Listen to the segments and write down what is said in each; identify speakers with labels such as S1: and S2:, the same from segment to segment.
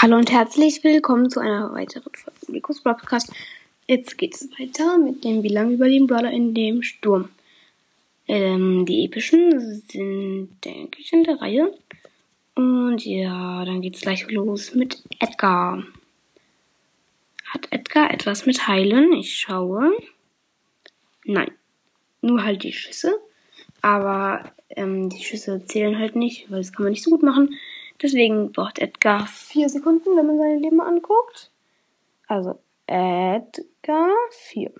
S1: Hallo und herzlich willkommen zu einer weiteren Folge Nikos Podcast. Jetzt geht es weiter mit dem Wie lange überleben Brawler in dem Sturm. Ähm, die epischen sind, denke ich, in der Reihe. Und ja, dann geht's gleich los mit Edgar. Hat Edgar etwas mit Heilen? Ich schaue. Nein. Nur halt die Schüsse. Aber ähm, die Schüsse zählen halt nicht, weil das kann man nicht so gut machen. Deswegen braucht Edgar vier Sekunden, wenn man sein Leben anguckt. Also Edgar 4.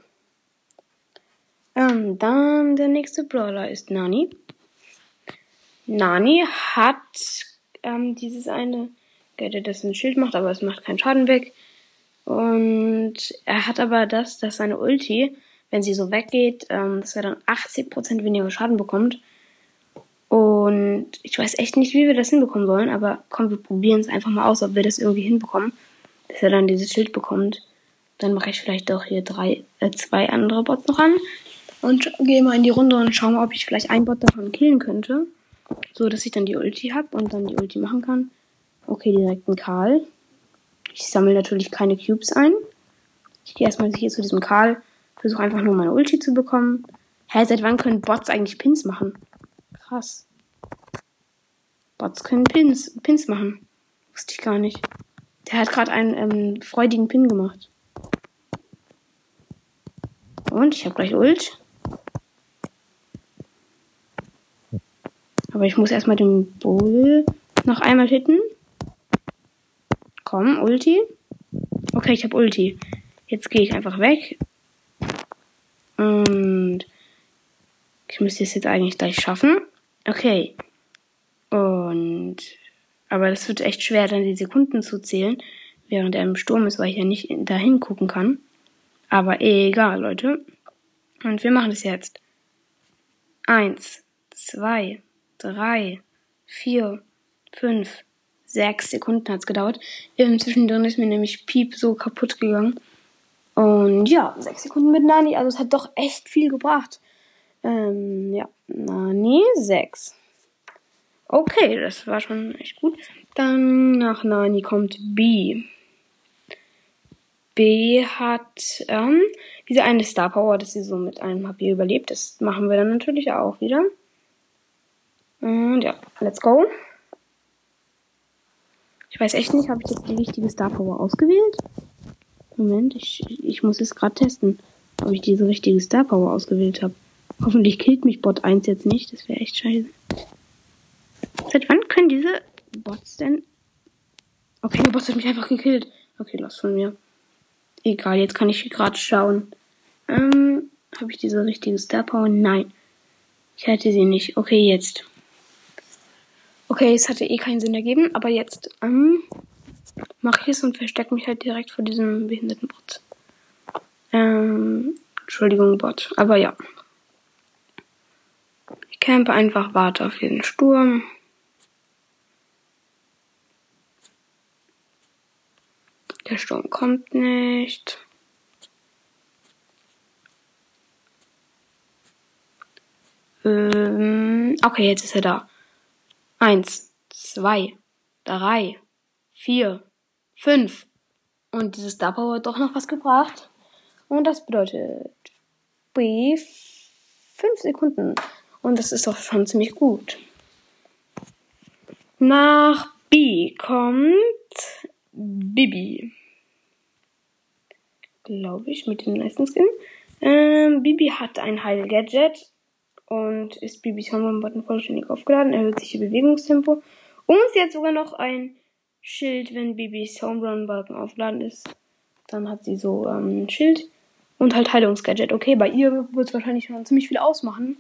S1: Ähm, dann der nächste Brawler ist Nani. Nani hat ähm, dieses eine Gadget, das ein Schild macht, aber es macht keinen Schaden weg. Und er hat aber das, dass seine Ulti, wenn sie so weggeht, ähm, dass er dann 80% weniger Schaden bekommt. Und ich weiß echt nicht, wie wir das hinbekommen sollen, aber komm, wir probieren es einfach mal aus, ob wir das irgendwie hinbekommen, dass er dann dieses Schild bekommt. Dann mache ich vielleicht doch hier drei, äh, zwei andere Bots noch an und gehe mal in die Runde und schaue mal, ob ich vielleicht einen Bot davon killen könnte. So, dass ich dann die Ulti habe und dann die Ulti machen kann. Okay, direkt ein Karl. Ich sammle natürlich keine Cubes ein. Ich gehe erstmal hier zu diesem Karl, versuche einfach nur meine Ulti zu bekommen. Hä, seit wann können Bots eigentlich Pins machen? Krass. Bots können Pins, Pins machen. Wusste ich gar nicht. Der hat gerade einen ähm, freudigen Pin gemacht. Und ich habe gleich Ult. Aber ich muss erstmal den Bull noch einmal hitten. Komm, Ulti. Okay, ich habe Ulti. Jetzt gehe ich einfach weg. Und ich müsste es jetzt eigentlich gleich schaffen. Okay. Aber das wird echt schwer, dann die Sekunden zu zählen, während er im Sturm ist, weil ich ja nicht dahin gucken kann. Aber egal, Leute. Und wir machen das jetzt. Eins, zwei, drei, vier, fünf, sechs Sekunden hat's gedauert. Zwischendrin ist mir nämlich Piep so kaputt gegangen. Und ja, sechs Sekunden mit Nani. Also es hat doch echt viel gebracht. Ähm, ja, Nani, sechs. Okay, das war schon echt gut. Dann nach Nani kommt B. B hat ähm, diese eine Star Power, dass sie so mit einem HP überlebt. Das machen wir dann natürlich auch wieder. Und ja, let's go. Ich weiß echt nicht, habe ich jetzt die richtige Star Power ausgewählt? Moment, ich, ich muss es gerade testen, ob ich diese richtige Star Power ausgewählt habe. Hoffentlich killt mich Bot 1 jetzt nicht, das wäre echt scheiße. Seit wann können diese Bots denn... Okay, der Boss hat mich einfach gekillt. Okay, lass von mir. Egal, jetzt kann ich gerade schauen. Ähm, habe ich diese richtige Star Power? Nein. Ich hätte sie nicht. Okay, jetzt. Okay, es hatte eh keinen Sinn ergeben, aber jetzt ähm, mache ich es und verstecke mich halt direkt vor diesem behinderten Bot. Ähm, Entschuldigung, Bot. Aber ja. Ich campe einfach, warte auf den Sturm. Der Sturm kommt nicht. Ähm, okay, jetzt ist er da. Eins, zwei, drei, vier, fünf. Und dieses Power hat doch noch was gebracht. Und das bedeutet B fünf Sekunden. Und das ist doch schon ziemlich gut. Nach B kommt Bibi. Glaube ich, mit dem nächsten Skin. Ähm, Bibi hat ein Heil Gadget und ist Bibis Hormon-Button vollständig aufgeladen, erhöht sich ihr Bewegungstempo und sie hat sogar noch ein Schild, wenn Bibis Home-Run-Button aufgeladen ist. Dann hat sie so ähm, ein Schild und halt Heilungsgadget. Okay, bei ihr wird es wahrscheinlich schon ziemlich viel ausmachen.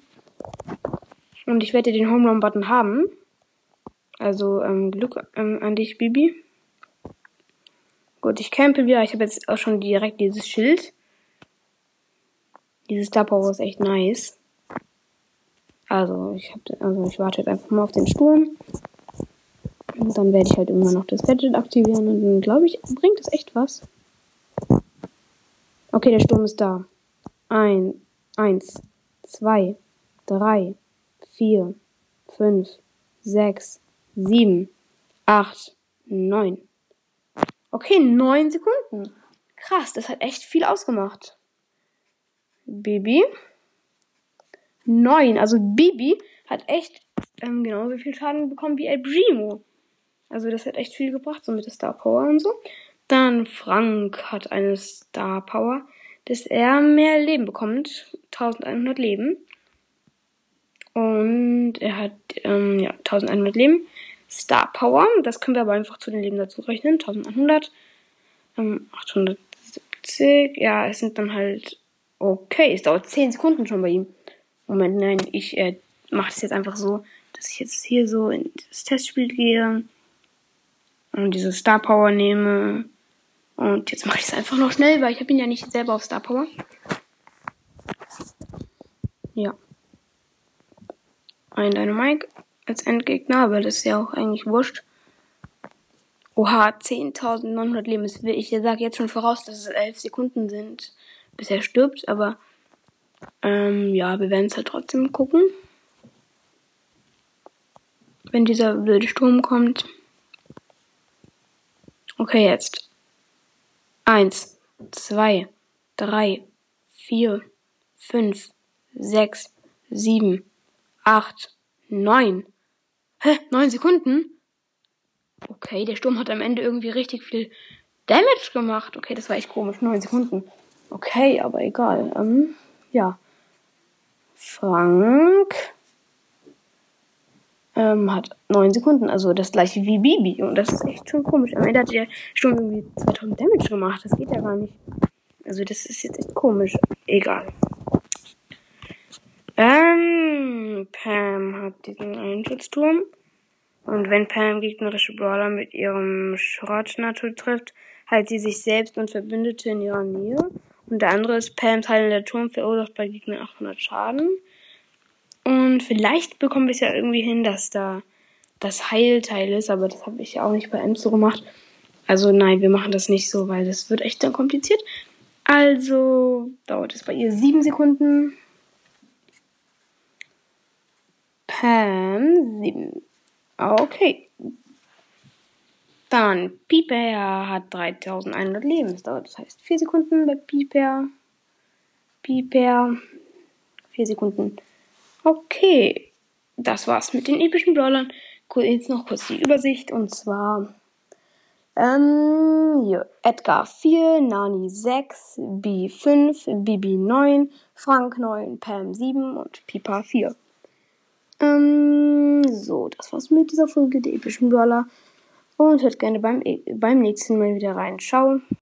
S1: Und ich werde den Home-Run-Button haben. Also ähm, Glück ähm, an dich, Bibi. Gut, ich campe wieder. Ich habe jetzt auch schon direkt dieses Schild. Dieses Power ist echt nice. Also ich hab, also ich warte jetzt einfach mal auf den Sturm. Und dann werde ich halt immer noch das Gadget aktivieren und dann glaube ich, bringt das echt was. Okay, der Sturm ist da. Ein, eins, zwei, drei, vier, fünf, sechs, sieben, acht, neun. Okay, 9 Sekunden. Krass, das hat echt viel ausgemacht. Bibi. 9. Also Bibi hat echt ähm, genauso viel Schaden bekommen wie El Primo. Also das hat echt viel gebracht, so mit der Star Power und so. Dann Frank hat eine Star Power, dass er mehr Leben bekommt. 1100 Leben. Und er hat ähm, ja, 1100 Leben. Star Power, das können wir aber einfach zu den Leben dazu rechnen. 1100. Ähm, 870. Ja, es sind dann halt. Okay, es dauert 10 Sekunden schon bei ihm. Moment, nein, ich äh, mache das jetzt einfach so, dass ich jetzt hier so in das Testspiel gehe und diese Star Power nehme. Und jetzt mache ich es einfach noch schnell, weil ich habe ihn ja nicht selber auf Star Power. Ja. Ein Dynamike als Endgegner, aber das ist ja auch eigentlich wurscht. Oha, 10.900 Leben. Ich sage jetzt schon voraus, dass es 11 Sekunden sind, bis er stirbt, aber ähm, ja, wir werden es halt trotzdem gucken. Wenn dieser wilde Sturm kommt. Okay, jetzt. Eins, zwei, drei, vier, fünf, sechs, sieben, acht, neun. Hä? Neun Sekunden? Okay, der Sturm hat am Ende irgendwie richtig viel Damage gemacht. Okay, das war echt komisch. Neun Sekunden. Okay, aber egal. Ähm, ja. Frank ähm, hat neun Sekunden, also das gleiche wie Bibi. Und das ist echt schon komisch. Am Ende hat der Sturm irgendwie 2000 Damage gemacht. Das geht ja gar nicht. Also das ist jetzt echt komisch. Egal. Ähm, Pam hat diesen Einschutzturm. Und wenn Pam gegnerische Brawler mit ihrem Schrottnatur trifft, heilt sie sich selbst und Verbündete in ihrer Nähe. Und der andere ist Pams heilender Turm verursacht bei Gegnern 800 Schaden. Und vielleicht bekommen wir es ja irgendwie hin, dass da das Heilteil ist, aber das habe ich ja auch nicht bei Ems so gemacht. Also nein, wir machen das nicht so, weil das wird echt dann kompliziert. Also dauert es bei ihr sieben Sekunden. Pam, sieben. Okay. Dann Piper hat 3100 Leben. Das dauert, das heißt 4 Sekunden bei Piper. Piper. 4 Sekunden. Okay. Das war's mit den epischen Brawlern. Jetzt noch kurz die Übersicht. Und zwar ähm, hier. Edgar 4, Nani 6, B 5, Bibi 9, Frank 9, Pam 7 und Pipa 4. Ähm, so, das war's mit dieser Folge der epischen Brawler. Und hört gerne beim, beim nächsten Mal wieder rein. Ciao.